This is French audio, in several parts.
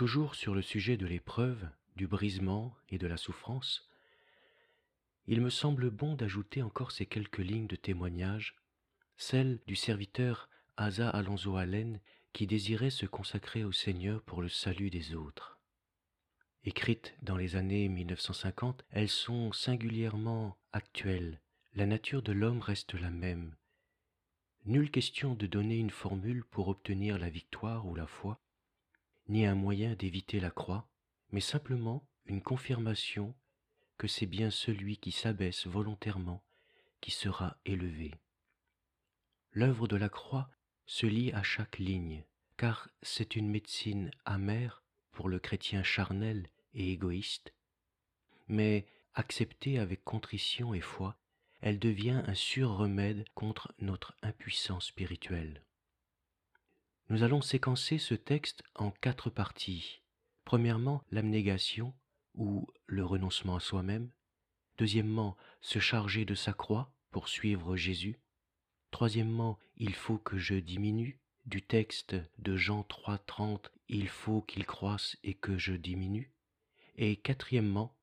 Toujours sur le sujet de l'épreuve, du brisement et de la souffrance, il me semble bon d'ajouter encore ces quelques lignes de témoignage, celles du serviteur Asa Alonso Allen qui désirait se consacrer au Seigneur pour le salut des autres. Écrites dans les années 1950, elles sont singulièrement actuelles. La nature de l'homme reste la même. Nulle question de donner une formule pour obtenir la victoire ou la foi, ni un moyen d'éviter la croix, mais simplement une confirmation que c'est bien celui qui s'abaisse volontairement qui sera élevé. L'œuvre de la croix se lie à chaque ligne, car c'est une médecine amère pour le chrétien charnel et égoïste, mais acceptée avec contrition et foi, elle devient un sûr remède contre notre impuissance spirituelle. Nous allons séquencer ce texte en quatre parties. Premièrement, l'abnégation ou le renoncement à soi-même. Deuxièmement, se charger de sa croix pour suivre Jésus. Troisièmement, il faut que je diminue du texte de Jean 3.30, il faut qu'il croisse et que je diminue. Et quatrièmement,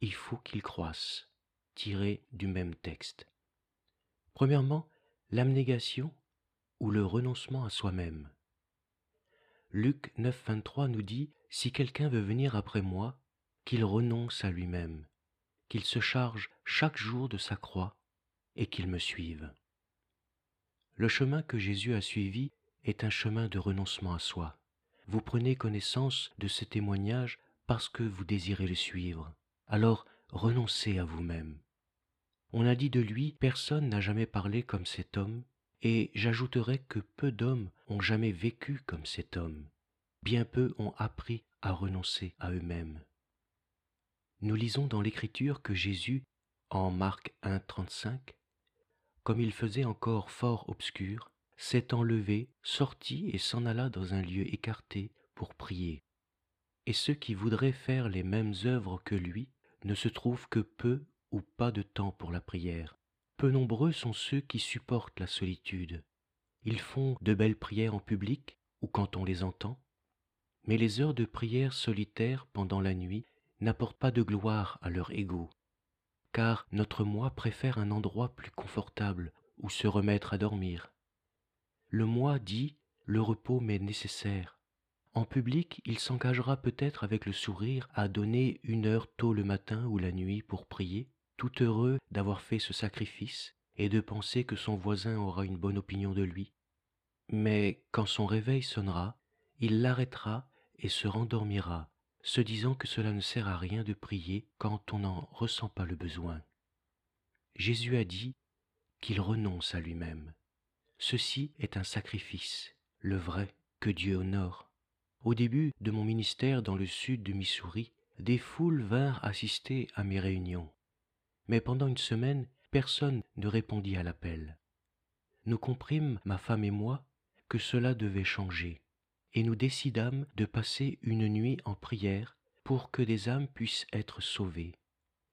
il faut qu'il croisse, tiré du même texte. Premièrement, l'abnégation ou le renoncement à soi-même. Luc 9.23 nous dit, Si quelqu'un veut venir après moi, qu'il renonce à lui-même, qu'il se charge chaque jour de sa croix et qu'il me suive. Le chemin que Jésus a suivi est un chemin de renoncement à soi. Vous prenez connaissance de ce témoignage parce que vous désirez le suivre. Alors renoncez à vous-même. On a dit de lui, personne n'a jamais parlé comme cet homme, et j'ajouterai que peu d'hommes ont jamais vécu comme cet homme. Bien peu ont appris à renoncer à eux-mêmes. Nous lisons dans l'Écriture que Jésus, en Marc 1.35, comme il faisait encore fort obscur, s'étant levé, sortit et s'en alla dans un lieu écarté pour prier. Et ceux qui voudraient faire les mêmes œuvres que lui ne se trouvent que peu ou pas de temps pour la prière. Peu nombreux sont ceux qui supportent la solitude. Ils font de belles prières en public ou quand on les entend, mais les heures de prière solitaire pendant la nuit n'apportent pas de gloire à leur ego, car notre moi préfère un endroit plus confortable où se remettre à dormir, le moi dit le repos m'est nécessaire. En public, il s'engagera peut-être avec le sourire à donner une heure tôt le matin ou la nuit pour prier, tout heureux d'avoir fait ce sacrifice et de penser que son voisin aura une bonne opinion de lui. Mais quand son réveil sonnera, il l'arrêtera et se rendormira, se disant que cela ne sert à rien de prier quand on n'en ressent pas le besoin. Jésus a dit qu'il renonce à lui-même. Ceci est un sacrifice, le vrai, que Dieu honore. Au début de mon ministère dans le sud du Missouri, des foules vinrent assister à mes réunions. Mais pendant une semaine, personne ne répondit à l'appel. Nous comprîmes, ma femme et moi, que cela devait changer, et nous décidâmes de passer une nuit en prière pour que des âmes puissent être sauvées.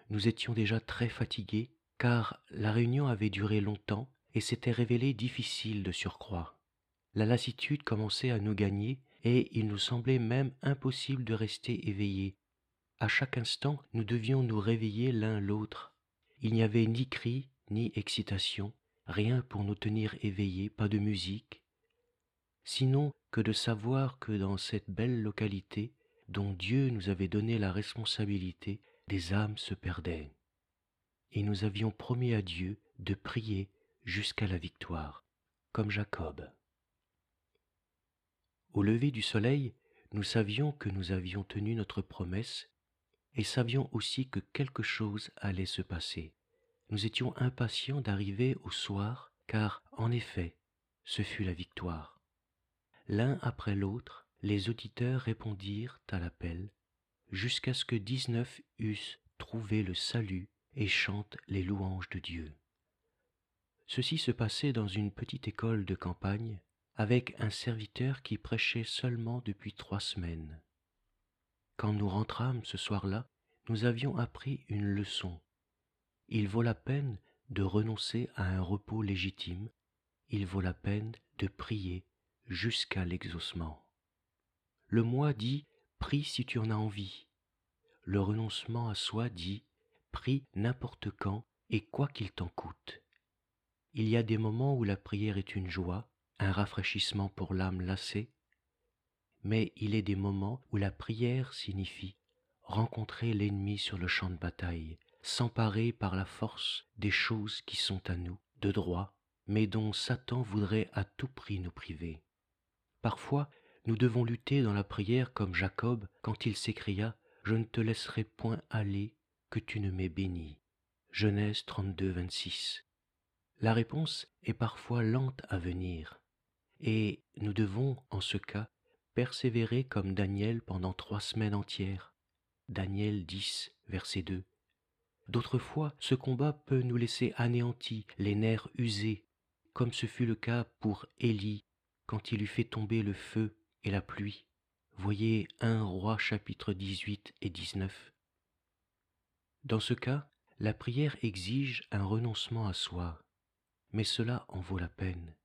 Nous étions déjà très fatigués, car la réunion avait duré longtemps et s'était révélé difficile de surcroît. La lassitude commençait à nous gagner et il nous semblait même impossible de rester éveillés. À chaque instant, nous devions nous réveiller l'un l'autre. Il n'y avait ni cri, ni excitation, rien pour nous tenir éveillés, pas de musique, sinon que de savoir que dans cette belle localité, dont Dieu nous avait donné la responsabilité, des âmes se perdaient. Et nous avions promis à Dieu de prier jusqu'à la victoire, comme Jacob. Au lever du soleil, nous savions que nous avions tenu notre promesse et savions aussi que quelque chose allait se passer. Nous étions impatients d'arriver au soir, car, en effet, ce fut la victoire. L'un après l'autre, les auditeurs répondirent à l'appel, jusqu'à ce que dix-neuf eussent trouvé le salut et chantent les louanges de Dieu. Ceci se passait dans une petite école de campagne, avec un serviteur qui prêchait seulement depuis trois semaines. Quand nous rentrâmes ce soir-là, nous avions appris une leçon. Il vaut la peine de renoncer à un repos légitime, il vaut la peine de prier jusqu'à l'exaucement. Le moi dit prie si tu en as envie. Le renoncement à soi dit prie n'importe quand et quoi qu'il t'en coûte. Il y a des moments où la prière est une joie, un rafraîchissement pour l'âme lassée, mais il est des moments où la prière signifie rencontrer l'ennemi sur le champ de bataille, s'emparer par la force des choses qui sont à nous, de droit, mais dont Satan voudrait à tout prix nous priver. Parfois, nous devons lutter dans la prière comme Jacob quand il s'écria Je ne te laisserai point aller que tu ne m'aies béni. Genèse 32, 26. La réponse est parfois lente à venir, et nous devons, en ce cas, persévérer comme Daniel pendant trois semaines entières. Daniel 10, verset 2. D'autres fois, ce combat peut nous laisser anéantis, les nerfs usés, comme ce fut le cas pour Élie quand il eut fait tomber le feu et la pluie. Voyez 1 Roi chapitre 18 et 19. Dans ce cas, la prière exige un renoncement à soi, mais cela en vaut la peine.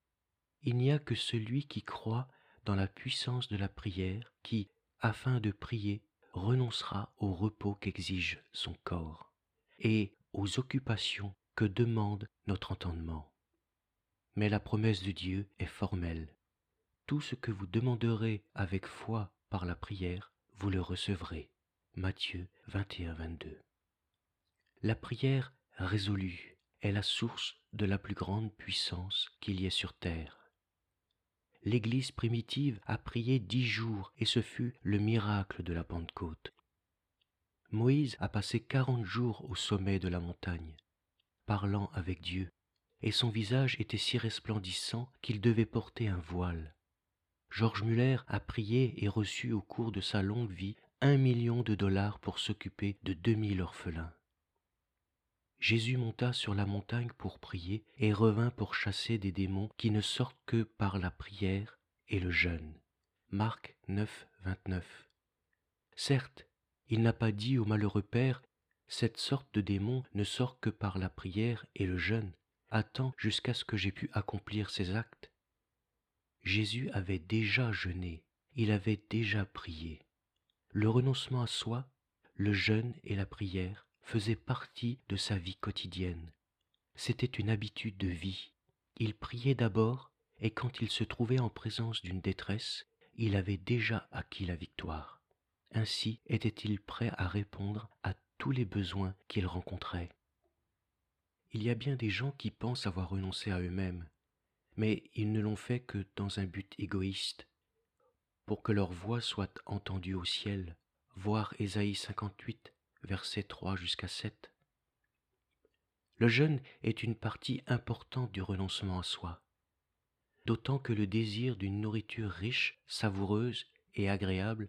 Il n'y a que celui qui croit dans la puissance de la prière qui, afin de prier, renoncera au repos qu'exige son corps et aux occupations que demande notre entendement. Mais la promesse de Dieu est formelle. Tout ce que vous demanderez avec foi par la prière, vous le recevrez. Matthieu 21-22. La prière résolue est la source de la plus grande puissance qu'il y ait sur terre l'Église primitive a prié dix jours et ce fut le miracle de la Pentecôte. Moïse a passé quarante jours au sommet de la montagne, parlant avec Dieu, et son visage était si resplendissant qu'il devait porter un voile. Georges Muller a prié et reçu au cours de sa longue vie un million de dollars pour s'occuper de deux mille orphelins. Jésus monta sur la montagne pour prier et revint pour chasser des démons qui ne sortent que par la prière et le jeûne. Marc 9, 29. Certes, il n'a pas dit au malheureux Père, cette sorte de démon ne sort que par la prière et le jeûne. Attends jusqu'à ce que j'ai pu accomplir ces actes. Jésus avait déjà jeûné, il avait déjà prié. Le renoncement à soi, le jeûne et la prière faisait partie de sa vie quotidienne. C'était une habitude de vie. Il priait d'abord, et quand il se trouvait en présence d'une détresse, il avait déjà acquis la victoire. Ainsi était-il prêt à répondre à tous les besoins qu'il rencontrait. Il y a bien des gens qui pensent avoir renoncé à eux-mêmes, mais ils ne l'ont fait que dans un but égoïste, pour que leur voix soit entendue au ciel. Voir Ésaïe 58, versets 3 jusqu'à 7. Le jeûne est une partie importante du renoncement à soi, d'autant que le désir d'une nourriture riche, savoureuse et agréable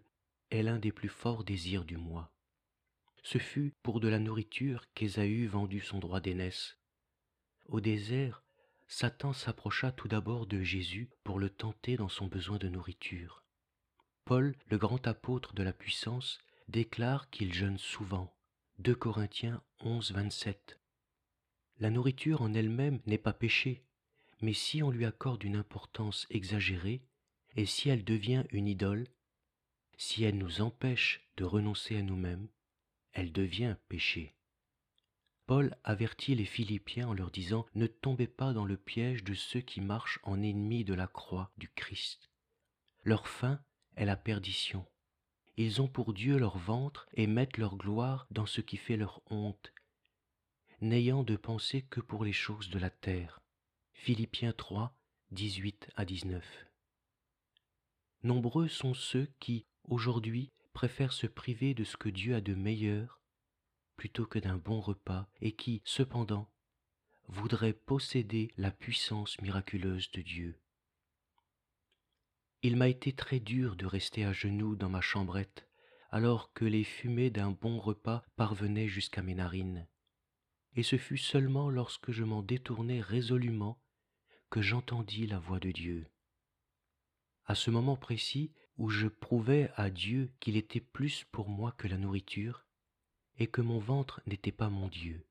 est l'un des plus forts désirs du moi. Ce fut pour de la nourriture qu'Ésaü vendut son droit d'aînesse. Au désert, Satan s'approcha tout d'abord de Jésus pour le tenter dans son besoin de nourriture. Paul, le grand apôtre de la puissance, déclare qu'il jeûne souvent. 2 Corinthiens 11, 27. La nourriture en elle-même n'est pas péché, mais si on lui accorde une importance exagérée, et si elle devient une idole, si elle nous empêche de renoncer à nous-mêmes, elle devient péché. Paul avertit les Philippiens en leur disant Ne tombez pas dans le piège de ceux qui marchent en ennemis de la croix du Christ. Leur fin est la perdition. Ils ont pour Dieu leur ventre et mettent leur gloire dans ce qui fait leur honte, n'ayant de pensée que pour les choses de la terre. Philippiens 3, 18 à 19. Nombreux sont ceux qui, aujourd'hui, préfèrent se priver de ce que Dieu a de meilleur plutôt que d'un bon repas et qui, cependant, voudraient posséder la puissance miraculeuse de Dieu. Il m'a été très dur de rester à genoux dans ma chambrette, alors que les fumées d'un bon repas parvenaient jusqu'à mes narines. Et ce fut seulement lorsque je m'en détournai résolument que j'entendis la voix de Dieu. À ce moment précis où je prouvais à Dieu qu'il était plus pour moi que la nourriture, et que mon ventre n'était pas mon Dieu.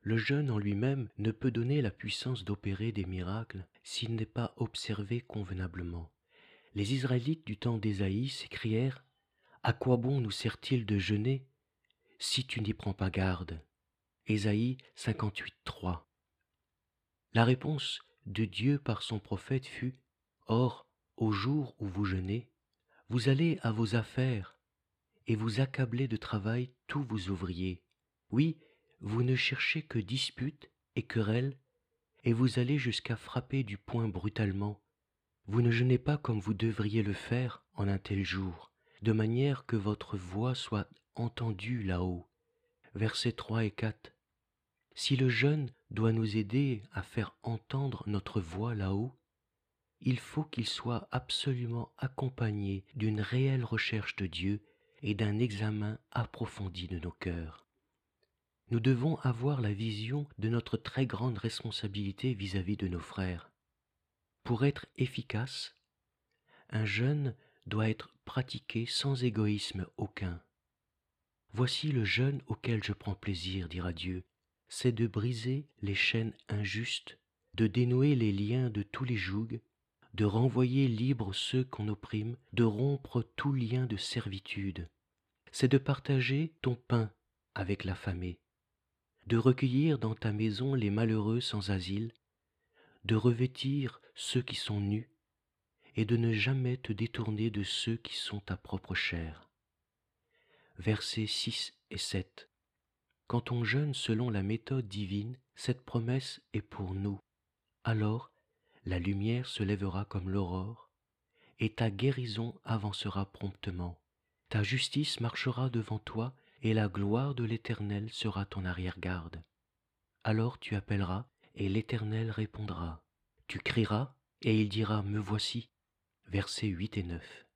Le jeûne en lui-même ne peut donner la puissance d'opérer des miracles s'il n'est pas observé convenablement les Israélites du temps d'Ésaïe s'écrièrent À quoi bon nous sert-il de jeûner si tu n'y prends pas garde? Ésaïe 58, 3. La réponse de Dieu par son prophète fut Or, au jour où vous jeûnez, vous allez à vos affaires et vous accablez de travail tous vos ouvriers. Oui, vous ne cherchez que disputes et querelles, et vous allez jusqu'à frapper du poing brutalement. Vous ne jeûnez pas comme vous devriez le faire en un tel jour, de manière que votre voix soit entendue là-haut. Versets 3 et 4. Si le jeûne doit nous aider à faire entendre notre voix là-haut, il faut qu'il soit absolument accompagné d'une réelle recherche de Dieu et d'un examen approfondi de nos cœurs. Nous devons avoir la vision de notre très grande responsabilité vis-à-vis de nos frères. Pour être efficace, un jeûne doit être pratiqué sans égoïsme aucun. Voici le jeûne auquel je prends plaisir, dira Dieu, c'est de briser les chaînes injustes, de dénouer les liens de tous les jougs, de renvoyer libres ceux qu'on opprime, de rompre tout lien de servitude. C'est de partager ton pain avec l'affamé, de recueillir dans ta maison les malheureux sans asile, de revêtir ceux qui sont nus, et de ne jamais te détourner de ceux qui sont ta propre chair. Versets 6 et 7. Quand on jeûne selon la méthode divine, cette promesse est pour nous. Alors, la lumière se lèvera comme l'aurore, et ta guérison avancera promptement. Ta justice marchera devant toi, et la gloire de l'Éternel sera ton arrière-garde. Alors tu appelleras, et l'Éternel répondra. Tu crieras, et il dira, Me voici. Versets 8 et 9.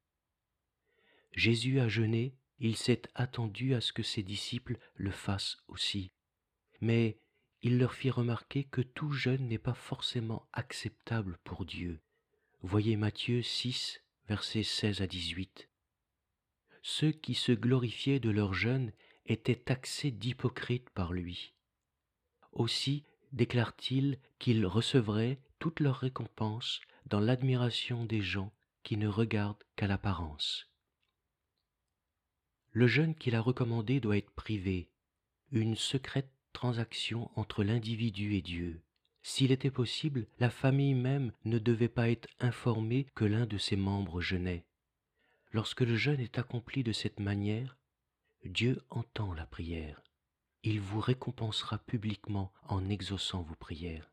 Jésus a jeûné, il s'est attendu à ce que ses disciples le fassent aussi. Mais il leur fit remarquer que tout jeûne n'est pas forcément acceptable pour Dieu. Voyez Matthieu 6, versets 16 à 18 ceux qui se glorifiaient de leur jeûne étaient taxés d'hypocrites par lui. Aussi déclare-t-il qu'ils recevraient toute leur récompense dans l'admiration des gens qui ne regardent qu'à l'apparence. Le jeûne qu'il a recommandé doit être privé, une secrète transaction entre l'individu et Dieu. S'il était possible, la famille même ne devait pas être informée que l'un de ses membres jeûnait. Lorsque le jeûne est accompli de cette manière, Dieu entend la prière. Il vous récompensera publiquement en exaucant vos prières.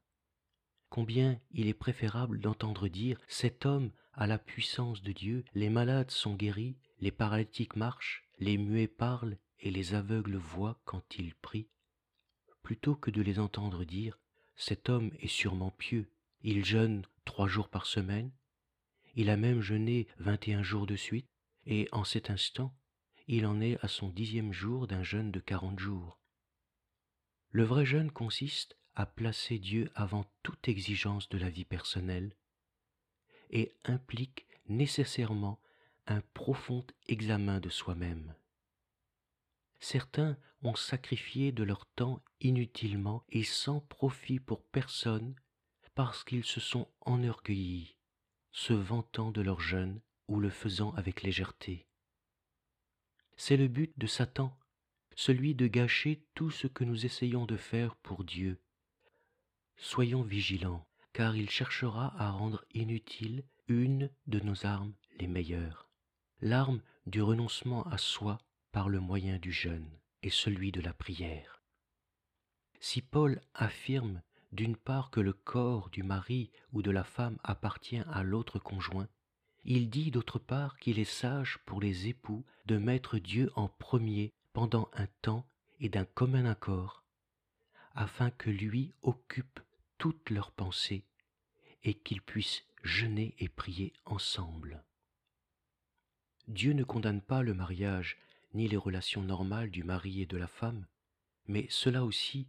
Combien il est préférable d'entendre dire Cet homme a la puissance de Dieu, les malades sont guéris, les paralytiques marchent, les muets parlent et les aveugles voient quand il prie, plutôt que de les entendre dire Cet homme est sûrement pieux, il jeûne trois jours par semaine, il a même jeûné vingt et un jours de suite, et en cet instant, il en est à son dixième jour d'un jeûne de quarante jours. Le vrai jeûne consiste à placer Dieu avant toute exigence de la vie personnelle et implique nécessairement un profond examen de soi-même. Certains ont sacrifié de leur temps inutilement et sans profit pour personne parce qu'ils se sont enorgueillis se vantant de leur jeûne ou le faisant avec légèreté. C'est le but de Satan, celui de gâcher tout ce que nous essayons de faire pour Dieu. Soyons vigilants, car il cherchera à rendre inutile une de nos armes les meilleures, l'arme du renoncement à soi par le moyen du jeûne et celui de la prière. Si Paul affirme d'une part que le corps du mari ou de la femme appartient à l'autre conjoint, il dit d'autre part qu'il est sage pour les époux de mettre Dieu en premier pendant un temps et d'un commun accord, afin que lui occupe toutes leurs pensées et qu'ils puissent jeûner et prier ensemble. Dieu ne condamne pas le mariage ni les relations normales du mari et de la femme, mais cela aussi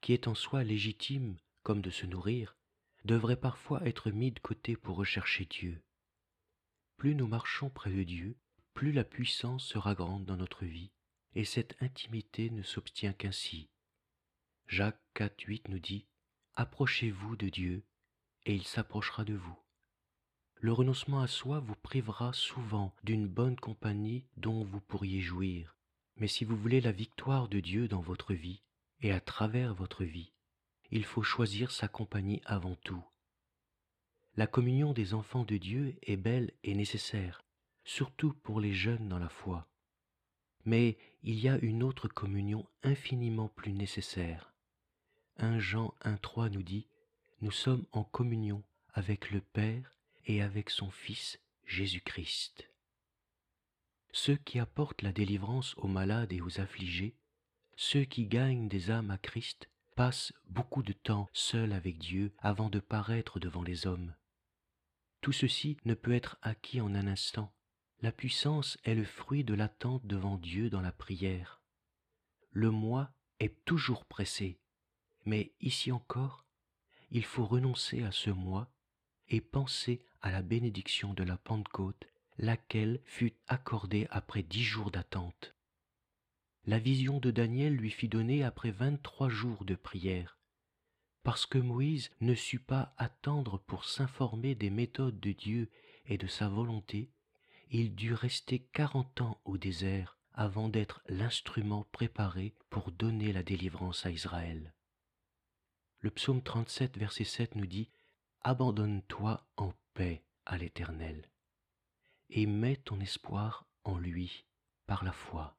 qui est en soi légitime comme de se nourrir, devrait parfois être mis de côté pour rechercher Dieu. Plus nous marchons près de Dieu, plus la puissance sera grande dans notre vie, et cette intimité ne s'obtient qu'ainsi. Jacques 4, 8 nous dit Approchez-vous de Dieu, et il s'approchera de vous. le renoncement à soi vous privera souvent d'une bonne compagnie dont vous pourriez jouir. Mais si vous voulez la victoire de Dieu dans votre vie et à travers votre vie, il faut choisir sa compagnie avant tout. La communion des enfants de Dieu est belle et nécessaire, surtout pour les jeunes dans la foi. Mais il y a une autre communion infiniment plus nécessaire. 1 Jean 1.3 nous dit, Nous sommes en communion avec le Père et avec son Fils Jésus-Christ. Ceux qui apportent la délivrance aux malades et aux affligés, ceux qui gagnent des âmes à Christ, passent beaucoup de temps seuls avec Dieu avant de paraître devant les hommes. Tout ceci ne peut être acquis en un instant. La puissance est le fruit de l'attente devant Dieu dans la prière. Le moi est toujours pressé, mais ici encore, il faut renoncer à ce moi et penser à la bénédiction de la Pentecôte, laquelle fut accordée après dix jours d'attente. La vision de Daniel lui fit donner après vingt-trois jours de prière. Parce que Moïse ne sut pas attendre pour s'informer des méthodes de Dieu et de sa volonté, il dut rester quarante ans au désert avant d'être l'instrument préparé pour donner la délivrance à Israël. Le psaume 37, verset 7 nous dit Abandonne-toi en paix à l'Éternel et mets ton espoir en lui par la foi.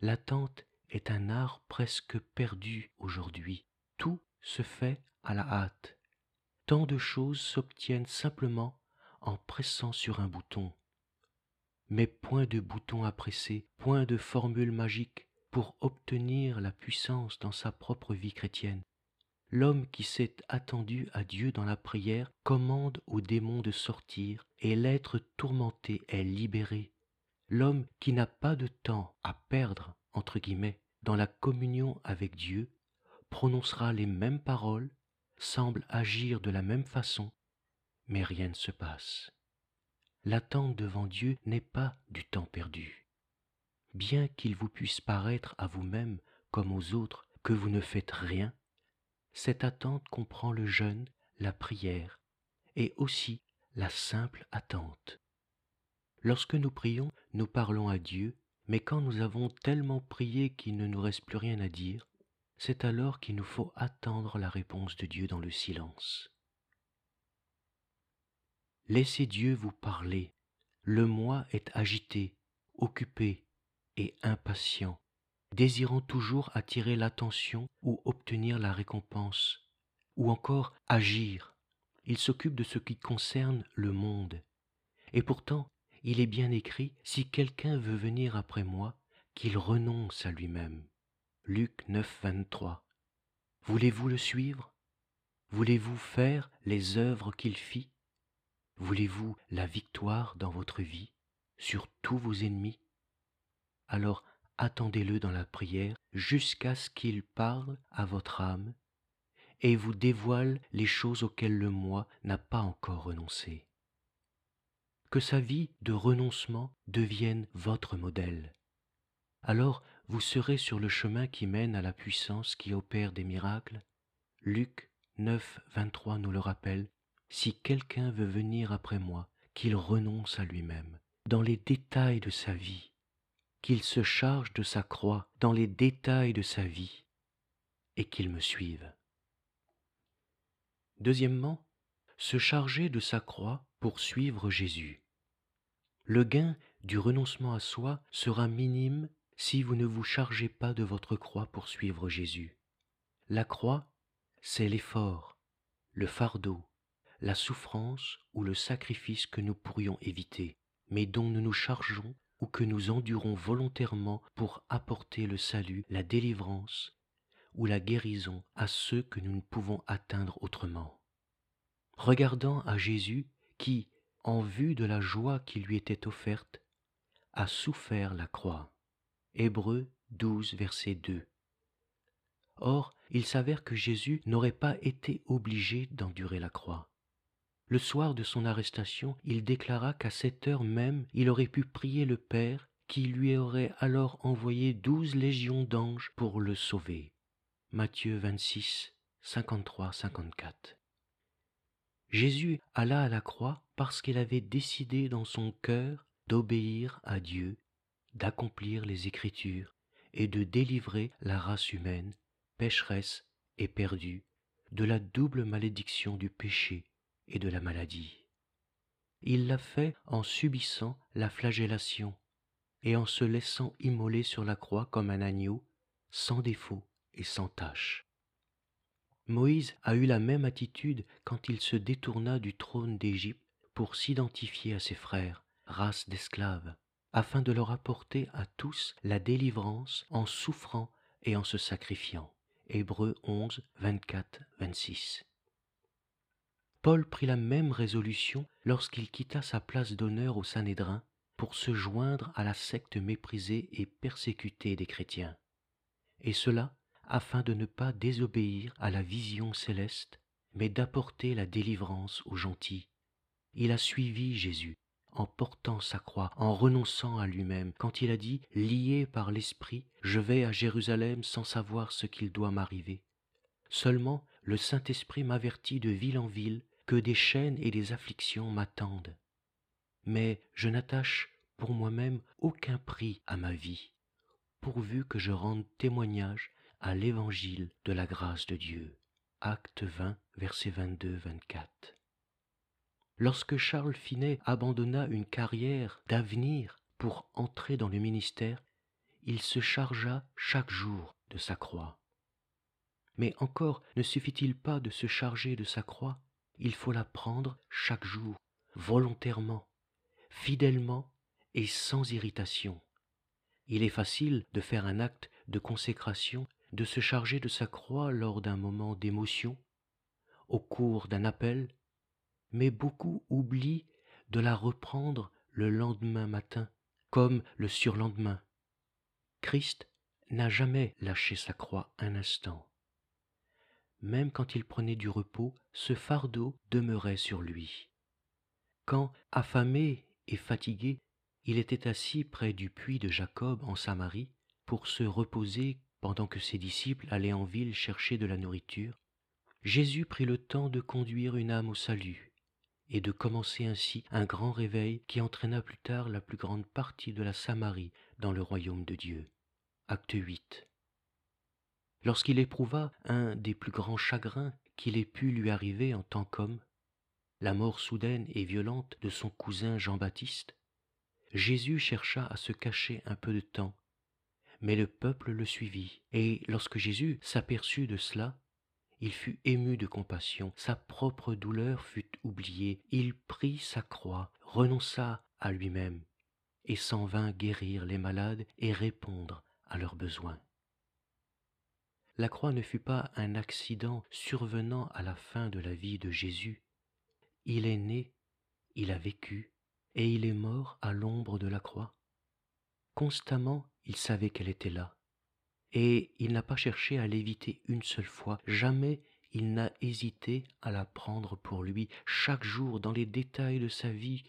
L'attente est un art presque perdu aujourd'hui. Tout se fait à la hâte. Tant de choses s'obtiennent simplement en pressant sur un bouton. Mais point de bouton à presser, point de formule magique pour obtenir la puissance dans sa propre vie chrétienne. L'homme qui s'est attendu à Dieu dans la prière commande aux démons de sortir et l'être tourmenté est libéré. L'homme qui n'a pas de temps à perdre, entre guillemets, dans la communion avec Dieu, prononcera les mêmes paroles, semble agir de la même façon, mais rien ne se passe. L'attente devant Dieu n'est pas du temps perdu. Bien qu'il vous puisse paraître à vous-même comme aux autres que vous ne faites rien, cette attente comprend le jeûne, la prière et aussi la simple attente. Lorsque nous prions, nous parlons à Dieu, mais quand nous avons tellement prié qu'il ne nous reste plus rien à dire, c'est alors qu'il nous faut attendre la réponse de Dieu dans le silence. Laissez Dieu vous parler. Le moi est agité, occupé et impatient désirant toujours attirer l'attention ou obtenir la récompense, ou encore agir. Il s'occupe de ce qui concerne le monde. Et pourtant, il est bien écrit, si quelqu'un veut venir après moi, qu'il renonce à lui-même. Luc 9, 23. Voulez-vous le suivre? Voulez-vous faire les œuvres qu'il fit? Voulez-vous la victoire dans votre vie sur tous vos ennemis? Alors attendez-le dans la prière jusqu'à ce qu'il parle à votre âme et vous dévoile les choses auxquelles le moi n'a pas encore renoncé. Que sa vie de renoncement devienne votre modèle. Alors vous serez sur le chemin qui mène à la puissance qui opère des miracles. Luc 9, 23 nous le rappelle. Si quelqu'un veut venir après moi, qu'il renonce à lui-même, dans les détails de sa vie, qu'il se charge de sa croix dans les détails de sa vie et qu'il me suive. Deuxièmement, se charger de sa croix pour suivre Jésus. Le gain du renoncement à soi sera minime si vous ne vous chargez pas de votre croix pour suivre Jésus. La croix, c'est l'effort, le fardeau, la souffrance ou le sacrifice que nous pourrions éviter, mais dont nous nous chargeons ou que nous endurons volontairement pour apporter le salut, la délivrance ou la guérison à ceux que nous ne pouvons atteindre autrement. Regardant à Jésus qui, en vue de la joie qui lui était offerte, a souffert la croix. Hébreux 12, verset 2. Or, il s'avère que Jésus n'aurait pas été obligé d'endurer la croix. Le soir de son arrestation, il déclara qu'à cette heure même, il aurait pu prier le Père qui lui aurait alors envoyé douze légions d'anges pour le sauver. Matthieu 26, 53-54. Jésus alla à la croix parce qu'il avait décidé dans son cœur d'obéir à Dieu, d'accomplir les Écritures et de délivrer la race humaine, pécheresse et perdue, de la double malédiction du péché et de la maladie. Il l'a fait en subissant la flagellation et en se laissant immoler sur la croix comme un agneau, sans défaut et sans tache. Moïse a eu la même attitude quand il se détourna du trône d'Égypte pour s'identifier à ses frères, race d'esclaves, afin de leur apporter à tous la délivrance en souffrant et en se sacrifiant. Hébreux 11, 24, 26. Paul prit la même résolution lorsqu'il quitta sa place d'honneur au Sanhédrin pour se joindre à la secte méprisée et persécutée des chrétiens, et cela afin de ne pas désobéir à la vision céleste, mais d'apporter la délivrance aux gentils. Il a suivi Jésus en portant sa croix, en renonçant à lui-même, quand il a dit, lié par l'Esprit, je vais à Jérusalem sans savoir ce qu'il doit m'arriver. Seulement le Saint-Esprit m'avertit de ville en ville que des chaînes et des afflictions m'attendent. Mais je n'attache pour moi-même aucun prix à ma vie, pourvu que je rende témoignage à l'évangile de la grâce de Dieu. Acte 20, versets 22-24. Lorsque Charles Finet abandonna une carrière d'avenir pour entrer dans le ministère, il se chargea chaque jour de sa croix. Mais encore ne suffit-il pas de se charger de sa croix, il faut la prendre chaque jour, volontairement, fidèlement et sans irritation. Il est facile de faire un acte de consécration, de se charger de sa croix lors d'un moment d'émotion, au cours d'un appel, mais beaucoup oublient de la reprendre le lendemain matin, comme le surlendemain. Christ n'a jamais lâché sa croix un instant. Même quand il prenait du repos, ce fardeau demeurait sur lui. Quand, affamé et fatigué, il était assis près du puits de Jacob en Samarie pour se reposer pendant que ses disciples allaient en ville chercher de la nourriture, Jésus prit le temps de conduire une âme au salut et de commencer ainsi un grand réveil qui entraîna plus tard la plus grande partie de la Samarie dans le royaume de Dieu. Acte 8. Lorsqu'il éprouva un des plus grands chagrins qu'il ait pu lui arriver en tant qu'homme, la mort soudaine et violente de son cousin Jean-Baptiste, Jésus chercha à se cacher un peu de temps, mais le peuple le suivit, et lorsque Jésus s'aperçut de cela, il fut ému de compassion, sa propre douleur fut oubliée, il prit sa croix, renonça à lui-même, et s'en vint guérir les malades et répondre à leurs besoins. La croix ne fut pas un accident survenant à la fin de la vie de Jésus. Il est né, il a vécu, et il est mort à l'ombre de la croix. Constamment, il savait qu'elle était là, et il n'a pas cherché à l'éviter une seule fois, jamais il n'a hésité à la prendre pour lui, chaque jour dans les détails de sa vie.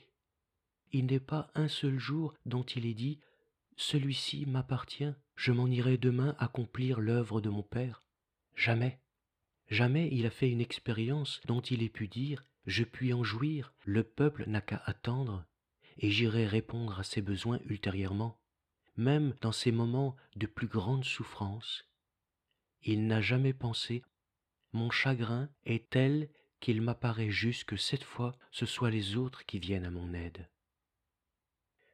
Il n'est pas un seul jour dont il ait dit Celui-ci m'appartient, je m'en irai demain accomplir l'œuvre de mon Père. Jamais. Jamais il a fait une expérience dont il ait pu dire Je puis en jouir, le peuple n'a qu'à attendre, et j'irai répondre à ses besoins ultérieurement même dans ces moments de plus grande souffrance, il n'a jamais pensé Mon chagrin est tel qu'il m'apparaît juste que cette fois ce soit les autres qui viennent à mon aide.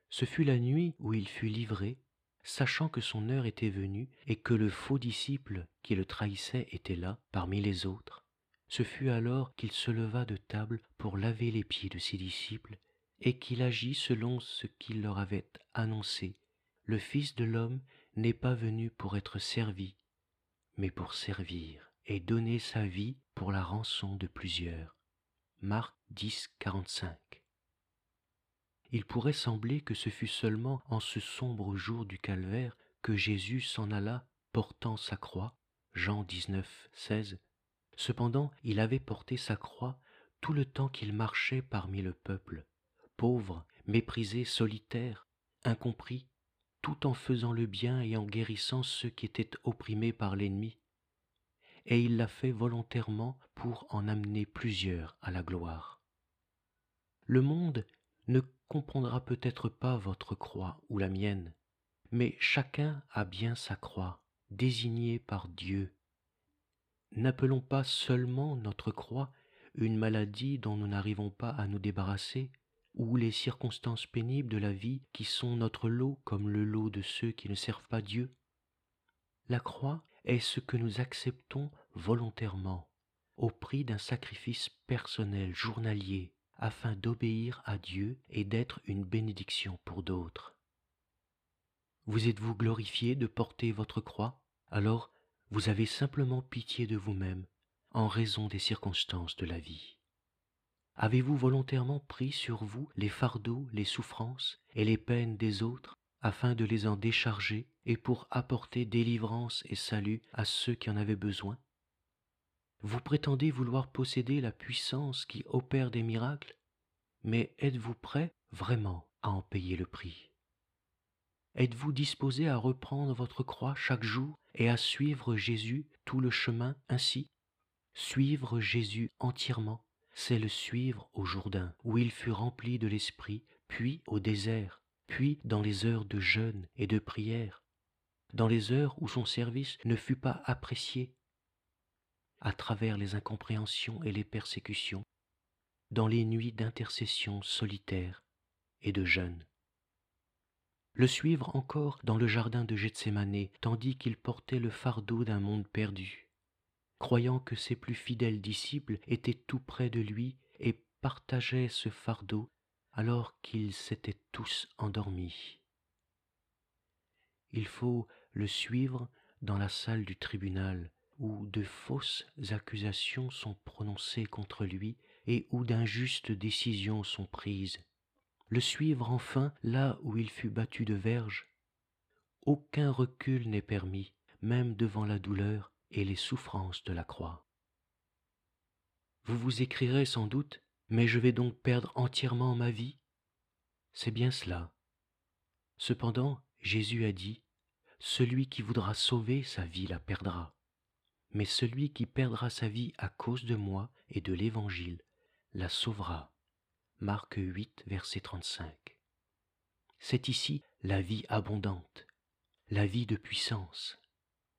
Ce fut la nuit où il fut livré, sachant que son heure était venue et que le faux disciple qui le trahissait était là parmi les autres. Ce fut alors qu'il se leva de table pour laver les pieds de ses disciples et qu'il agit selon ce qu'il leur avait annoncé le Fils de l'homme n'est pas venu pour être servi, mais pour servir et donner sa vie pour la rançon de plusieurs. Marc 10, 45. Il pourrait sembler que ce fut seulement en ce sombre jour du calvaire que Jésus s'en alla portant sa croix. Jean 19, 16. Cependant, il avait porté sa croix tout le temps qu'il marchait parmi le peuple, pauvre, méprisé, solitaire, incompris, tout en faisant le bien et en guérissant ceux qui étaient opprimés par l'ennemi. et il l'a fait volontairement pour en amener plusieurs à la gloire. Le monde ne comprendra peut-être pas votre croix ou la mienne, mais chacun a bien sa croix, désignée par Dieu. N'appelons pas seulement notre croix une maladie dont nous n'arrivons pas à nous débarrasser, ou les circonstances pénibles de la vie qui sont notre lot comme le lot de ceux qui ne servent pas Dieu. La croix est ce que nous acceptons volontairement, au prix d'un sacrifice personnel journalier, afin d'obéir à Dieu et d'être une bénédiction pour d'autres. Vous êtes-vous glorifié de porter votre croix? Alors vous avez simplement pitié de vous-même en raison des circonstances de la vie. Avez-vous volontairement pris sur vous les fardeaux, les souffrances et les peines des autres afin de les en décharger et pour apporter délivrance et salut à ceux qui en avaient besoin? Vous prétendez vouloir posséder la puissance qui opère des miracles, mais êtes-vous prêt vraiment à en payer le prix? Êtes-vous disposé à reprendre votre croix chaque jour et à suivre Jésus tout le chemin ainsi? Suivre Jésus entièrement c'est le suivre au Jourdain, où il fut rempli de l'Esprit, puis au désert, puis dans les heures de jeûne et de prière, dans les heures où son service ne fut pas apprécié, à travers les incompréhensions et les persécutions, dans les nuits d'intercession solitaire et de jeûne. Le suivre encore dans le jardin de Gethsémané, tandis qu'il portait le fardeau d'un monde perdu croyant que ses plus fidèles disciples étaient tout près de lui et partageaient ce fardeau alors qu'ils s'étaient tous endormis. Il faut le suivre dans la salle du tribunal où de fausses accusations sont prononcées contre lui et où d'injustes décisions sont prises. Le suivre enfin là où il fut battu de verge. Aucun recul n'est permis, même devant la douleur, et les souffrances de la croix. Vous vous écrirez sans doute, mais je vais donc perdre entièrement ma vie? C'est bien cela. Cependant, Jésus a dit, Celui qui voudra sauver sa vie la perdra, mais celui qui perdra sa vie à cause de moi et de l'Évangile la sauvera. Marc 8, verset 35. C'est ici la vie abondante, la vie de puissance,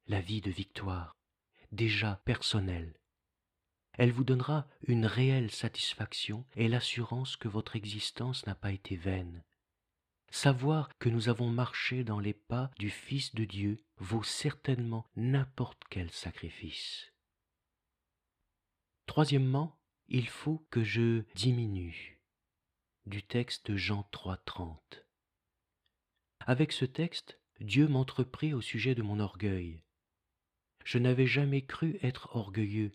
la vie de victoire, déjà personnelle. Elle vous donnera une réelle satisfaction et l'assurance que votre existence n'a pas été vaine. Savoir que nous avons marché dans les pas du Fils de Dieu vaut certainement n'importe quel sacrifice. Troisièmement, il faut que je diminue. Du texte Jean 3.30. Avec ce texte, Dieu m'entreprit au sujet de mon orgueil je n'avais jamais cru être orgueilleux.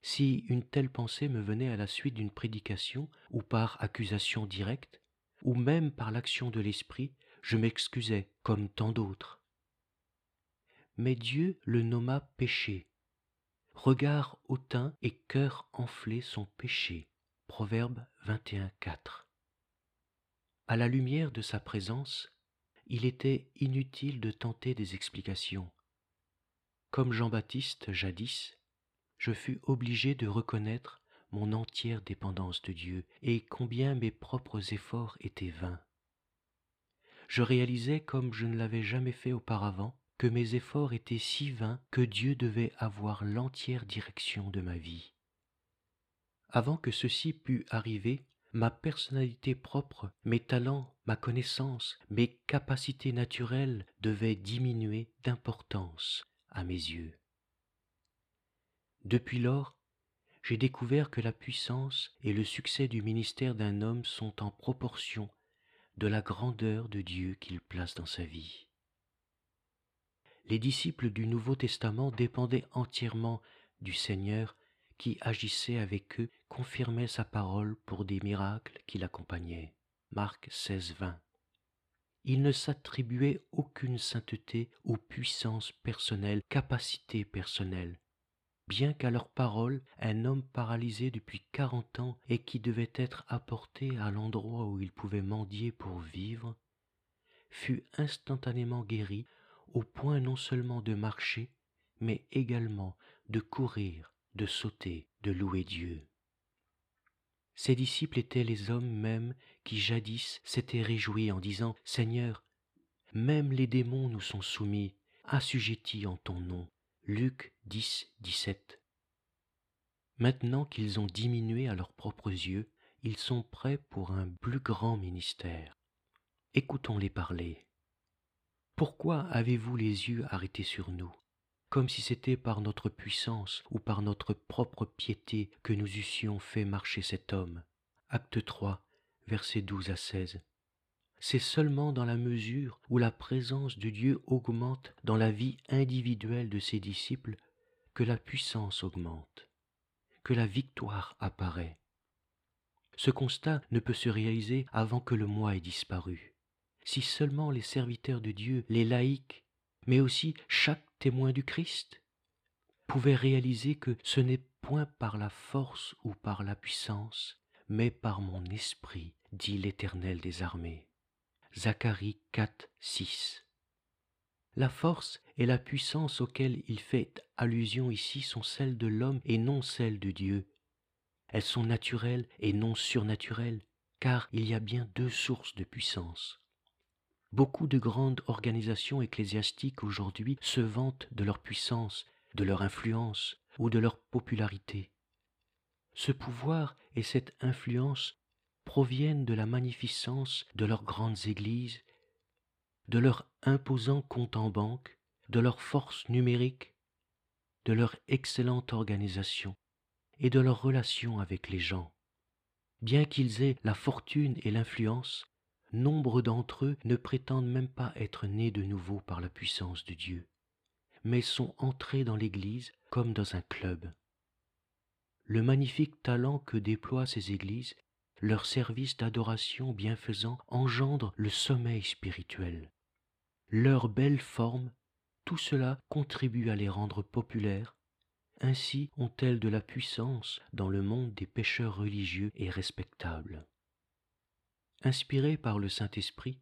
Si une telle pensée me venait à la suite d'une prédication, ou par accusation directe, ou même par l'action de l'Esprit, je m'excusais comme tant d'autres. Mais Dieu le nomma péché. Regard hautain et cœur enflé sont péchés. Proverbe 21.4. À la lumière de sa présence, il était inutile de tenter des explications. Comme Jean-Baptiste jadis, je fus obligé de reconnaître mon entière dépendance de Dieu et combien mes propres efforts étaient vains. Je réalisais, comme je ne l'avais jamais fait auparavant, que mes efforts étaient si vains que Dieu devait avoir l'entière direction de ma vie. Avant que ceci pût arriver, ma personnalité propre, mes talents, ma connaissance, mes capacités naturelles devaient diminuer d'importance à mes yeux. Depuis lors, j'ai découvert que la puissance et le succès du ministère d'un homme sont en proportion de la grandeur de Dieu qu'il place dans sa vie. Les disciples du Nouveau Testament dépendaient entièrement du Seigneur qui agissait avec eux, confirmait sa parole pour des miracles qui l'accompagnaient. Marc 16, 20 il ne s'attribuait aucune sainteté ou puissance personnelle, capacité personnelle. Bien qu'à leur parole, un homme paralysé depuis quarante ans et qui devait être apporté à l'endroit où il pouvait mendier pour vivre, fut instantanément guéri au point non seulement de marcher, mais également de courir, de sauter, de louer Dieu. Ces disciples étaient les hommes mêmes qui jadis s'étaient réjouis en disant Seigneur, même les démons nous sont soumis, assujettis en ton nom. Luc 10, 17. Maintenant qu'ils ont diminué à leurs propres yeux, ils sont prêts pour un plus grand ministère. Écoutons-les parler. Pourquoi avez-vous les yeux arrêtés sur nous, comme si c'était par notre puissance ou par notre propre piété que nous eussions fait marcher cet homme? Acte 3, versets 12 à 16. C'est seulement dans la mesure où la présence de Dieu augmente dans la vie individuelle de ses disciples que la puissance augmente, que la victoire apparaît. Ce constat ne peut se réaliser avant que le moi ait disparu. Si seulement les serviteurs de Dieu, les laïcs, mais aussi chaque témoin du Christ, pouvaient réaliser que ce n'est point par la force ou par la puissance, mais par mon esprit, dit l'Éternel des armées. Zacharie 4, 6. La force et la puissance auxquelles il fait allusion ici sont celles de l'homme et non celles de Dieu, elles sont naturelles et non surnaturelles, car il y a bien deux sources de puissance. Beaucoup de grandes organisations ecclésiastiques aujourd'hui se vantent de leur puissance, de leur influence ou de leur popularité. Ce pouvoir et cette influence proviennent de la magnificence de leurs grandes églises, de leur imposant compte en banque, de leur force numérique, de leur excellente organisation et de leurs relations avec les gens. Bien qu'ils aient la fortune et l'influence, nombre d'entre eux ne prétendent même pas être nés de nouveau par la puissance de Dieu, mais sont entrés dans l'Église comme dans un club. Le magnifique talent que déploient ces églises, leur service d'adoration bienfaisant engendre le sommeil spirituel. Leur belle forme, tout cela contribue à les rendre populaires ainsi ont-elles de la puissance dans le monde des pécheurs religieux et respectables. Inspiré par le Saint-Esprit,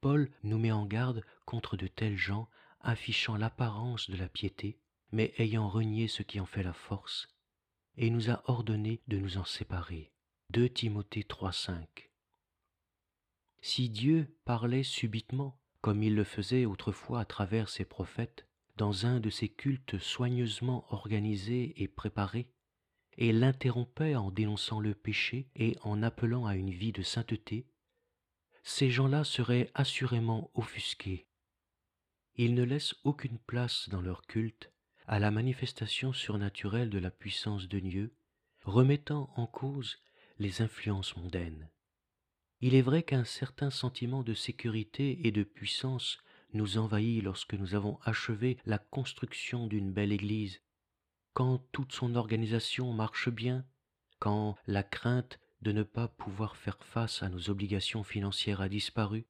Paul nous met en garde contre de tels gens affichant l'apparence de la piété, mais ayant renié ce qui en fait la force, et nous a ordonné de nous en séparer. 2 Timothée 3.5 Si Dieu parlait subitement, comme il le faisait autrefois à travers ses prophètes, dans un de ces cultes soigneusement organisés et préparés, et l'interrompait en dénonçant le péché et en appelant à une vie de sainteté, ces gens-là seraient assurément offusqués. Ils ne laissent aucune place dans leur culte à la manifestation surnaturelle de la puissance de Dieu, remettant en cause les influences mondaines. Il est vrai qu'un certain sentiment de sécurité et de puissance nous envahit lorsque nous avons achevé la construction d'une belle église, quand toute son organisation marche bien, quand la crainte de ne pas pouvoir faire face à nos obligations financières a disparu,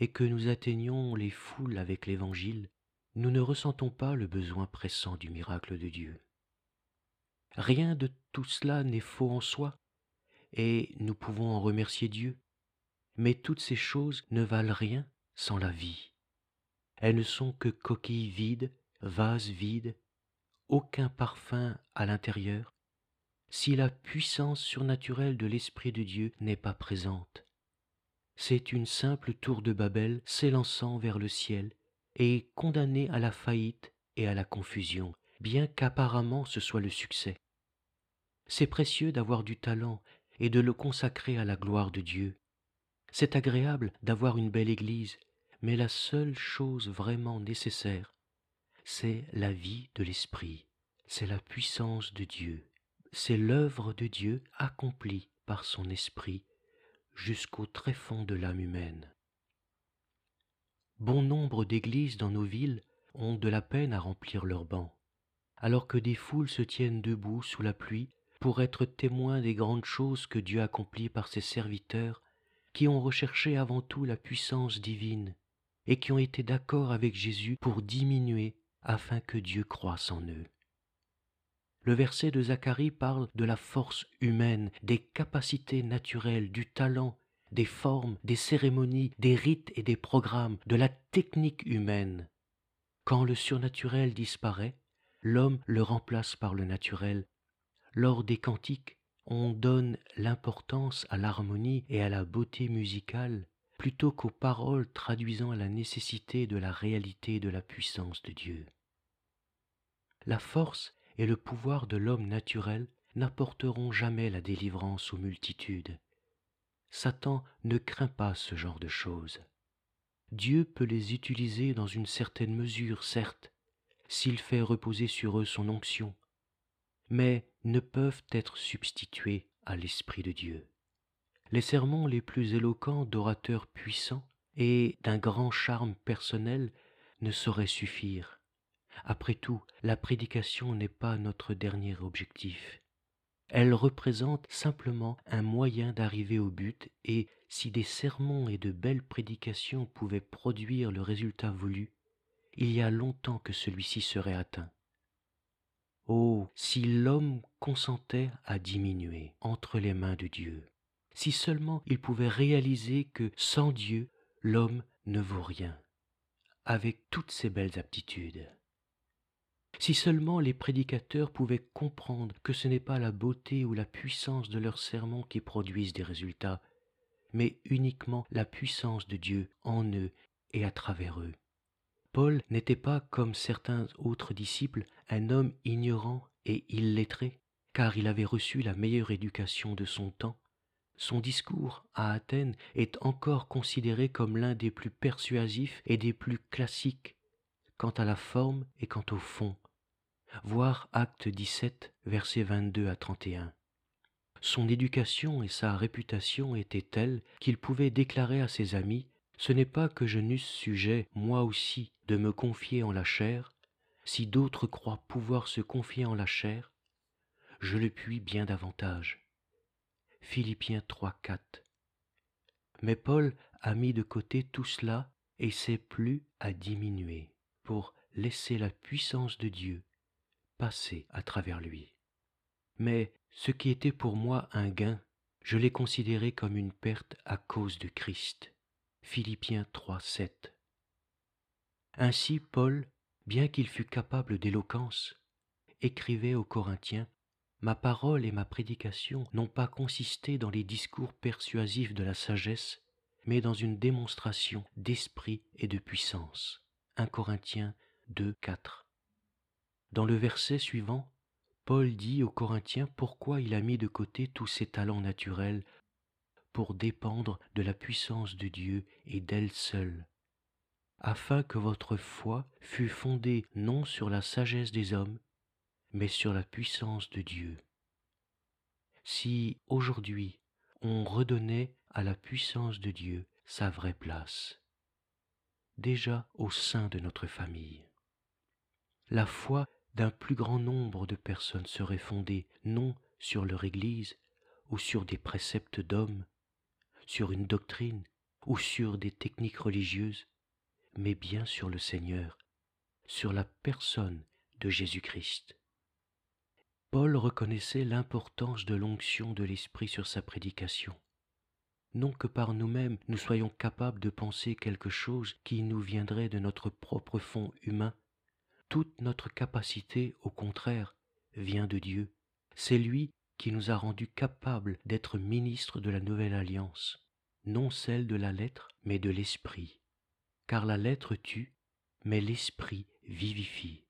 et que nous atteignons les foules avec l'Évangile, nous ne ressentons pas le besoin pressant du miracle de Dieu. Rien de tout cela n'est faux en soi, et nous pouvons en remercier Dieu, mais toutes ces choses ne valent rien sans la vie. Elles ne sont que coquilles vides, vases vides, aucun parfum à l'intérieur, si la puissance surnaturelle de l'Esprit de Dieu n'est pas présente. C'est une simple tour de Babel s'élançant vers le ciel et condamnée à la faillite et à la confusion, bien qu'apparemment ce soit le succès. C'est précieux d'avoir du talent et de le consacrer à la gloire de Dieu. C'est agréable d'avoir une belle Église, mais la seule chose vraiment nécessaire, c'est la vie de l'Esprit, c'est la puissance de Dieu, c'est l'œuvre de Dieu accomplie par son Esprit jusqu'au tréfonds de l'âme humaine. Bon nombre d'églises dans nos villes ont de la peine à remplir leurs bancs, alors que des foules se tiennent debout sous la pluie pour être témoins des grandes choses que Dieu accomplit par ses serviteurs qui ont recherché avant tout la puissance divine et qui ont été d'accord avec Jésus pour diminuer afin que Dieu croisse en eux. Le verset de Zacharie parle de la force humaine, des capacités naturelles, du talent, des formes, des cérémonies, des rites et des programmes, de la technique humaine. Quand le surnaturel disparaît, l'homme le remplace par le naturel. Lors des cantiques, on donne l'importance à l'harmonie et à la beauté musicale plutôt qu'aux paroles traduisant la nécessité de la réalité de la puissance de Dieu. La force et le pouvoir de l'homme naturel n'apporteront jamais la délivrance aux multitudes. Satan ne craint pas ce genre de choses. Dieu peut les utiliser dans une certaine mesure, certes, s'il fait reposer sur eux son onction, mais ne peuvent être substitués à l'Esprit de Dieu. Les sermons les plus éloquents d'orateurs puissants et d'un grand charme personnel ne sauraient suffire. Après tout, la prédication n'est pas notre dernier objectif. Elle représente simplement un moyen d'arriver au but et si des sermons et de belles prédications pouvaient produire le résultat voulu, il y a longtemps que celui-ci serait atteint. Oh, si l'homme consentait à diminuer entre les mains de Dieu, si seulement il pouvait réaliser que sans Dieu, l'homme ne vaut rien, avec toutes ses belles aptitudes. Si seulement les prédicateurs pouvaient comprendre que ce n'est pas la beauté ou la puissance de leurs sermons qui produisent des résultats, mais uniquement la puissance de Dieu en eux et à travers eux. Paul n'était pas, comme certains autres disciples, un homme ignorant et illettré, car il avait reçu la meilleure éducation de son temps. Son discours à Athènes est encore considéré comme l'un des plus persuasifs et des plus classiques, quant à la forme et quant au fond. Voir Acte 17, versets 22 à 31. Son éducation et sa réputation étaient telles qu'il pouvait déclarer à ses amis ce n'est pas que je n'eusse sujet, moi aussi, de me confier en la chair, si d'autres croient pouvoir se confier en la chair, je le puis bien davantage. Philippiens 3, 4. Mais Paul a mis de côté tout cela et s'est plus à diminuer pour laisser la puissance de Dieu passer à travers lui. Mais ce qui était pour moi un gain, je l'ai considéré comme une perte à cause de Christ. Philippiens 3, 7. Ainsi Paul, bien qu'il fût capable d'éloquence, écrivait aux Corinthiens Ma parole et ma prédication n'ont pas consisté dans les discours persuasifs de la sagesse, mais dans une démonstration d'esprit et de puissance. 1 Corinthiens 2, 4. Dans le verset suivant, Paul dit aux Corinthiens pourquoi il a mis de côté tous ses talents naturels pour dépendre de la puissance de Dieu et d'elle seule, afin que votre foi fût fondée non sur la sagesse des hommes, mais sur la puissance de Dieu. Si aujourd'hui on redonnait à la puissance de Dieu sa vraie place, déjà au sein de notre famille, la foi d'un plus grand nombre de personnes serait fondée non sur leur Église ou sur des préceptes d'hommes, sur une doctrine ou sur des techniques religieuses, mais bien sur le Seigneur, sur la personne de Jésus-Christ. Paul reconnaissait l'importance de l'onction de l'Esprit sur sa prédication. Non que par nous-mêmes nous soyons capables de penser quelque chose qui nous viendrait de notre propre fond humain. Toute notre capacité, au contraire, vient de Dieu. C'est lui qui nous a rendus capables d'être ministres de la nouvelle alliance, non celle de la lettre, mais de l'esprit. Car la lettre tue, mais l'esprit vivifie.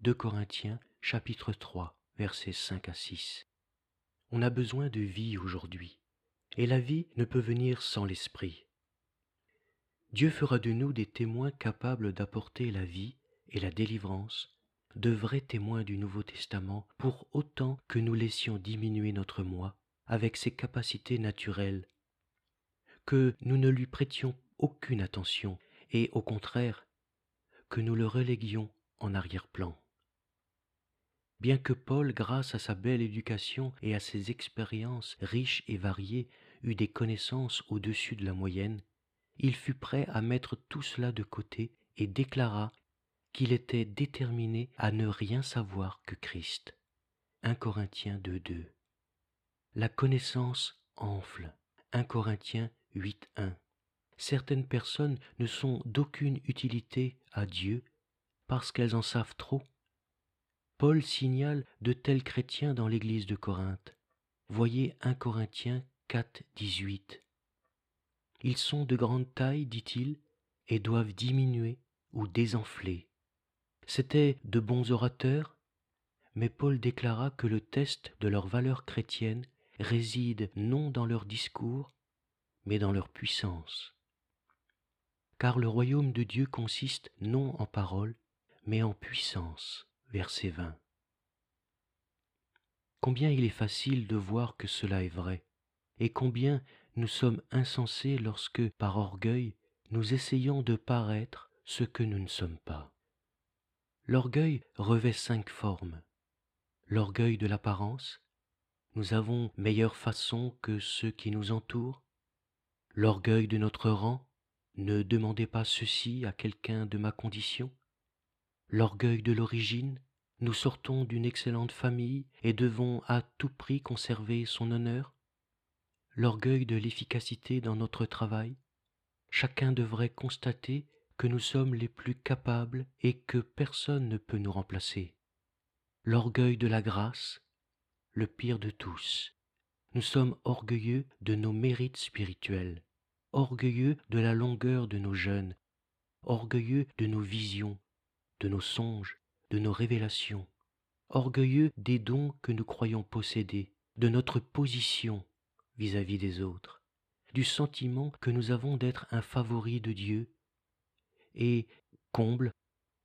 2 Corinthiens chapitre 3 versets 5 à 6. On a besoin de vie aujourd'hui, et la vie ne peut venir sans l'esprit. Dieu fera de nous des témoins capables d'apporter la vie et la délivrance de vrais témoins du Nouveau Testament pour autant que nous laissions diminuer notre moi avec ses capacités naturelles, que nous ne lui prêtions aucune attention et au contraire que nous le reléguions en arrière-plan. Bien que Paul, grâce à sa belle éducation et à ses expériences riches et variées, eût des connaissances au-dessus de la moyenne, il fut prêt à mettre tout cela de côté et déclara qu'il était déterminé à ne rien savoir que Christ. 1 Corinthiens 2.2 La connaissance enfle. 1 Corinthiens 8.1 Certaines personnes ne sont d'aucune utilité à Dieu parce qu'elles en savent trop. Paul signale de tels chrétiens dans l'église de Corinthe. Voyez 1 Corinthiens 4, 18. Ils sont de grande taille, dit-il, et doivent diminuer ou désenfler. C'étaient de bons orateurs, mais Paul déclara que le test de leur valeur chrétienne réside non dans leur discours, mais dans leur puissance. Car le royaume de Dieu consiste non en paroles, mais en puissance. Verset 20. Combien il est facile de voir que cela est vrai, et combien nous sommes insensés lorsque, par orgueil, nous essayons de paraître ce que nous ne sommes pas. L'orgueil revêt cinq formes. L'orgueil de l'apparence, nous avons meilleure façon que ceux qui nous entourent. L'orgueil de notre rang, ne demandez pas ceci à quelqu'un de ma condition. L'orgueil de l'origine, nous sortons d'une excellente famille et devons à tout prix conserver son honneur l'orgueil de l'efficacité dans notre travail. Chacun devrait constater que nous sommes les plus capables et que personne ne peut nous remplacer. L'orgueil de la grâce, le pire de tous. Nous sommes orgueilleux de nos mérites spirituels, orgueilleux de la longueur de nos jeûnes, orgueilleux de nos visions, de nos songes, de nos révélations, orgueilleux des dons que nous croyons posséder, de notre position, vis-à-vis des autres, du sentiment que nous avons d'être un favori de Dieu, et, comble,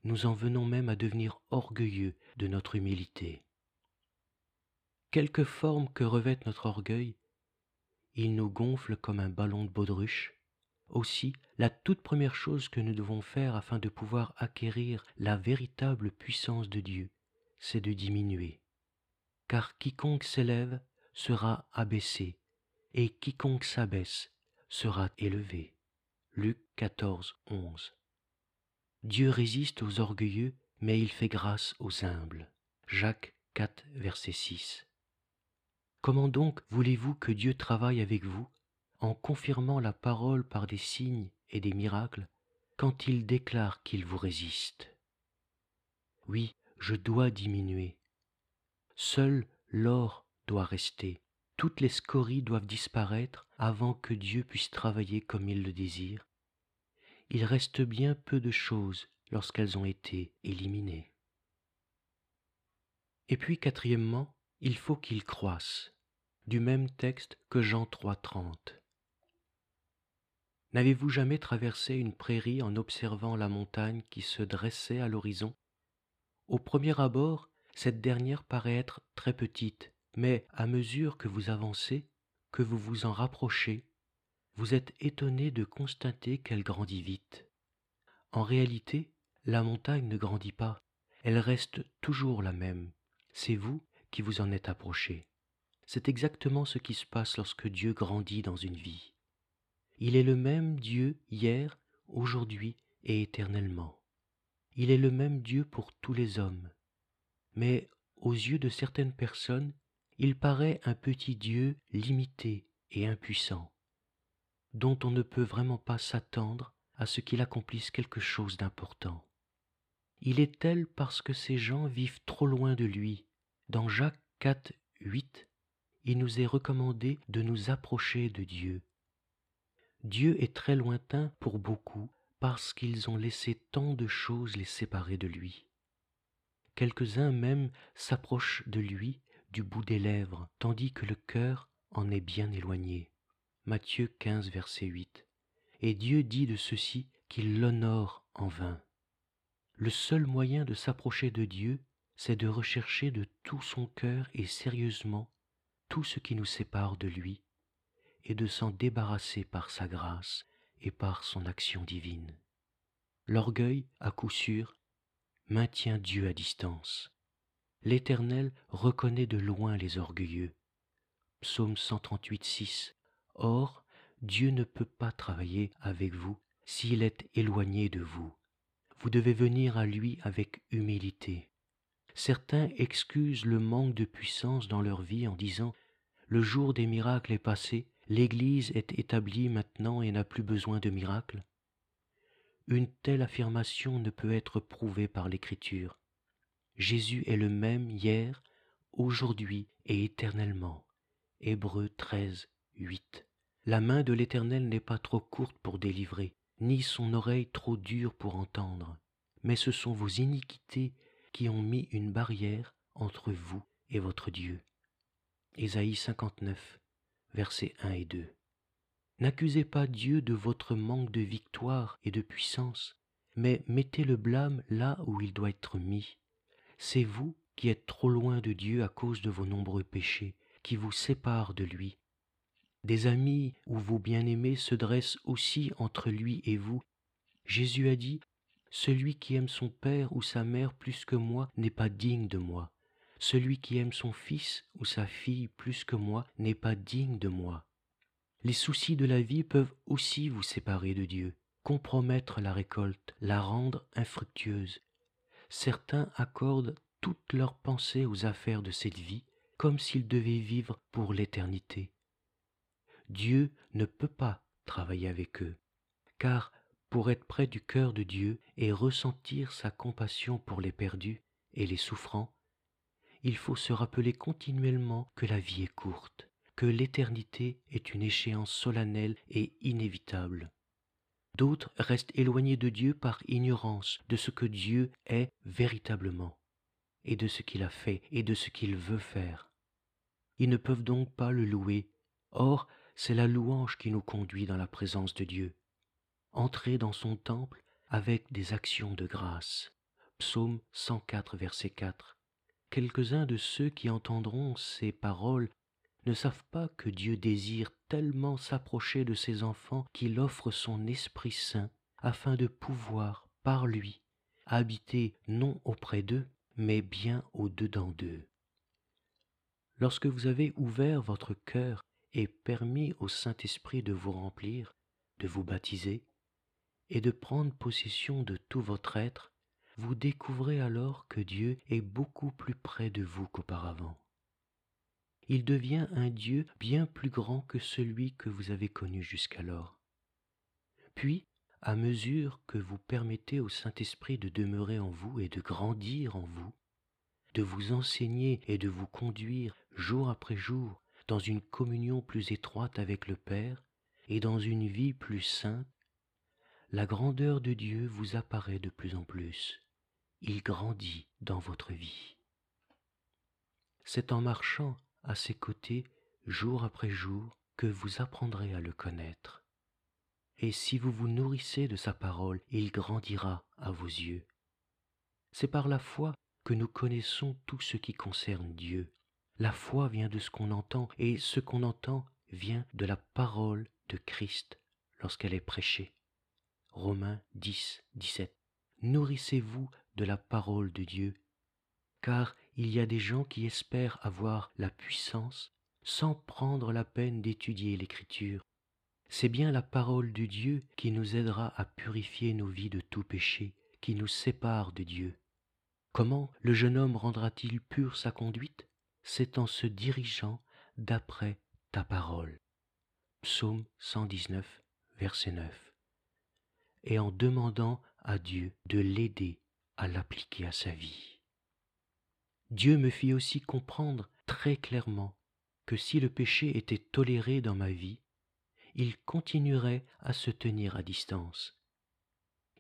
nous en venons même à devenir orgueilleux de notre humilité. Quelque forme que revête notre orgueil, il nous gonfle comme un ballon de baudruche. Aussi, la toute première chose que nous devons faire afin de pouvoir acquérir la véritable puissance de Dieu, c'est de diminuer. Car quiconque s'élève sera abaissé, et quiconque s'abaisse sera élevé. Luc 14, 11. Dieu résiste aux orgueilleux, mais il fait grâce aux humbles. Jacques 4, verset 6. Comment donc voulez-vous que Dieu travaille avec vous en confirmant la parole par des signes et des miracles quand il déclare qu'il vous résiste? Oui, je dois diminuer. Seul l'or doit rester, toutes les scories doivent disparaître avant que Dieu puisse travailler comme il le désire. Il reste bien peu de choses lorsqu'elles ont été éliminées. Et puis quatrièmement, il faut qu'il croisse, du même texte que Jean 3.30. N'avez-vous jamais traversé une prairie en observant la montagne qui se dressait à l'horizon? Au premier abord, cette dernière paraît être très petite, mais à mesure que vous avancez, que vous vous en rapprochez, vous êtes étonné de constater qu'elle grandit vite. En réalité, la montagne ne grandit pas, elle reste toujours la même. C'est vous qui vous en êtes approché. C'est exactement ce qui se passe lorsque Dieu grandit dans une vie. Il est le même Dieu hier, aujourd'hui et éternellement. Il est le même Dieu pour tous les hommes. Mais aux yeux de certaines personnes, il paraît un petit Dieu limité et impuissant, dont on ne peut vraiment pas s'attendre à ce qu'il accomplisse quelque chose d'important. Il est tel parce que ces gens vivent trop loin de lui. Dans Jacques 4, 8, il nous est recommandé de nous approcher de Dieu. Dieu est très lointain pour beaucoup parce qu'ils ont laissé tant de choses les séparer de lui. Quelques-uns même s'approchent de lui du bout des lèvres, tandis que le cœur en est bien éloigné. Matthieu 15, verset 8. Et Dieu dit de ceci qu'il l'honore en vain. Le seul moyen de s'approcher de Dieu, c'est de rechercher de tout son cœur et sérieusement tout ce qui nous sépare de lui, et de s'en débarrasser par sa grâce et par son action divine. L'orgueil, à coup sûr, maintient Dieu à distance. L'Éternel reconnaît de loin les orgueilleux. Psaume 138, 6. Or, Dieu ne peut pas travailler avec vous s'il est éloigné de vous. Vous devez venir à lui avec humilité. Certains excusent le manque de puissance dans leur vie en disant Le jour des miracles est passé, l'Église est établie maintenant et n'a plus besoin de miracles. Une telle affirmation ne peut être prouvée par l'Écriture. Jésus est le même hier, aujourd'hui et éternellement. Hébreux 13, 8. La main de l'Éternel n'est pas trop courte pour délivrer, ni son oreille trop dure pour entendre, mais ce sont vos iniquités qui ont mis une barrière entre vous et votre Dieu. Ésaïe 59, versets 1 et 2. N'accusez pas Dieu de votre manque de victoire et de puissance, mais mettez le blâme là où il doit être mis. C'est vous qui êtes trop loin de Dieu à cause de vos nombreux péchés, qui vous séparent de lui. Des amis ou vos bien-aimés se dressent aussi entre lui et vous. Jésus a dit, Celui qui aime son père ou sa mère plus que moi n'est pas digne de moi. Celui qui aime son fils ou sa fille plus que moi n'est pas digne de moi. Les soucis de la vie peuvent aussi vous séparer de Dieu, compromettre la récolte, la rendre infructueuse. Certains accordent toutes leurs pensées aux affaires de cette vie, comme s'ils devaient vivre pour l'éternité. Dieu ne peut pas travailler avec eux, car pour être près du cœur de Dieu et ressentir sa compassion pour les perdus et les souffrants, il faut se rappeler continuellement que la vie est courte, que l'éternité est une échéance solennelle et inévitable. D'autres restent éloignés de Dieu par ignorance de ce que Dieu est véritablement, et de ce qu'il a fait, et de ce qu'il veut faire. Ils ne peuvent donc pas le louer. Or, c'est la louange qui nous conduit dans la présence de Dieu. Entrer dans son temple avec des actions de grâce. Psaume 104, verset 4. Quelques-uns de ceux qui entendront ces paroles ne savent pas que Dieu désire tellement s'approcher de ses enfants qu'il offre son Esprit Saint afin de pouvoir, par lui, habiter non auprès d'eux, mais bien au-dedans d'eux. Lorsque vous avez ouvert votre cœur et permis au Saint-Esprit de vous remplir, de vous baptiser, et de prendre possession de tout votre être, vous découvrez alors que Dieu est beaucoup plus près de vous qu'auparavant. Il devient un Dieu bien plus grand que celui que vous avez connu jusqu'alors. Puis, à mesure que vous permettez au Saint-Esprit de demeurer en vous et de grandir en vous, de vous enseigner et de vous conduire jour après jour dans une communion plus étroite avec le Père et dans une vie plus sainte, la grandeur de Dieu vous apparaît de plus en plus il grandit dans votre vie. C'est en marchant à ses côtés jour après jour que vous apprendrez à le connaître. Et si vous vous nourrissez de sa parole, il grandira à vos yeux. C'est par la foi que nous connaissons tout ce qui concerne Dieu. La foi vient de ce qu'on entend, et ce qu'on entend vient de la parole de Christ lorsqu'elle est prêchée. Romains 10, 17. Nourrissez-vous de la parole de Dieu, car il y a des gens qui espèrent avoir la puissance sans prendre la peine d'étudier l'Écriture. C'est bien la parole de Dieu qui nous aidera à purifier nos vies de tout péché, qui nous sépare de Dieu. Comment le jeune homme rendra-t-il pure sa conduite? C'est en se dirigeant d'après ta parole. Psaume 119, verset 9. Et en demandant à Dieu de l'aider à l'appliquer à sa vie. Dieu me fit aussi comprendre très clairement que si le péché était toléré dans ma vie, il continuerait à se tenir à distance.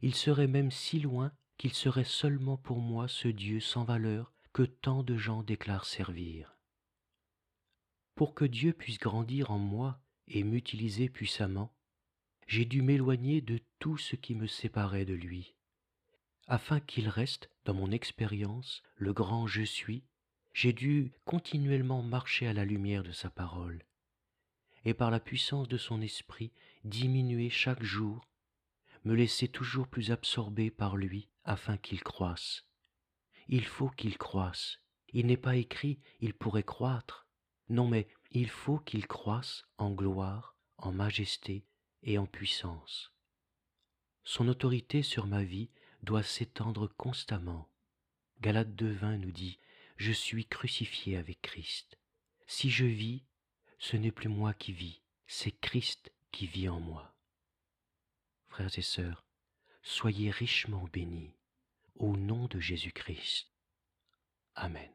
Il serait même si loin qu'il serait seulement pour moi ce Dieu sans valeur que tant de gens déclarent servir. Pour que Dieu puisse grandir en moi et m'utiliser puissamment, j'ai dû m'éloigner de tout ce qui me séparait de lui. Afin qu'il reste dans mon expérience le grand je suis, j'ai dû continuellement marcher à la lumière de sa parole, et par la puissance de son esprit diminuer chaque jour, me laisser toujours plus absorbé par lui afin qu'il croisse. Il faut qu'il croisse. Il n'est pas écrit il pourrait croître. Non mais il faut qu'il croisse en gloire, en majesté et en puissance. Son autorité sur ma vie doit s'étendre constamment. Galate 2.20 nous dit Je suis crucifié avec Christ. Si je vis, ce n'est plus moi qui vis, c'est Christ qui vit en moi. Frères et sœurs, soyez richement bénis au nom de Jésus-Christ. Amen.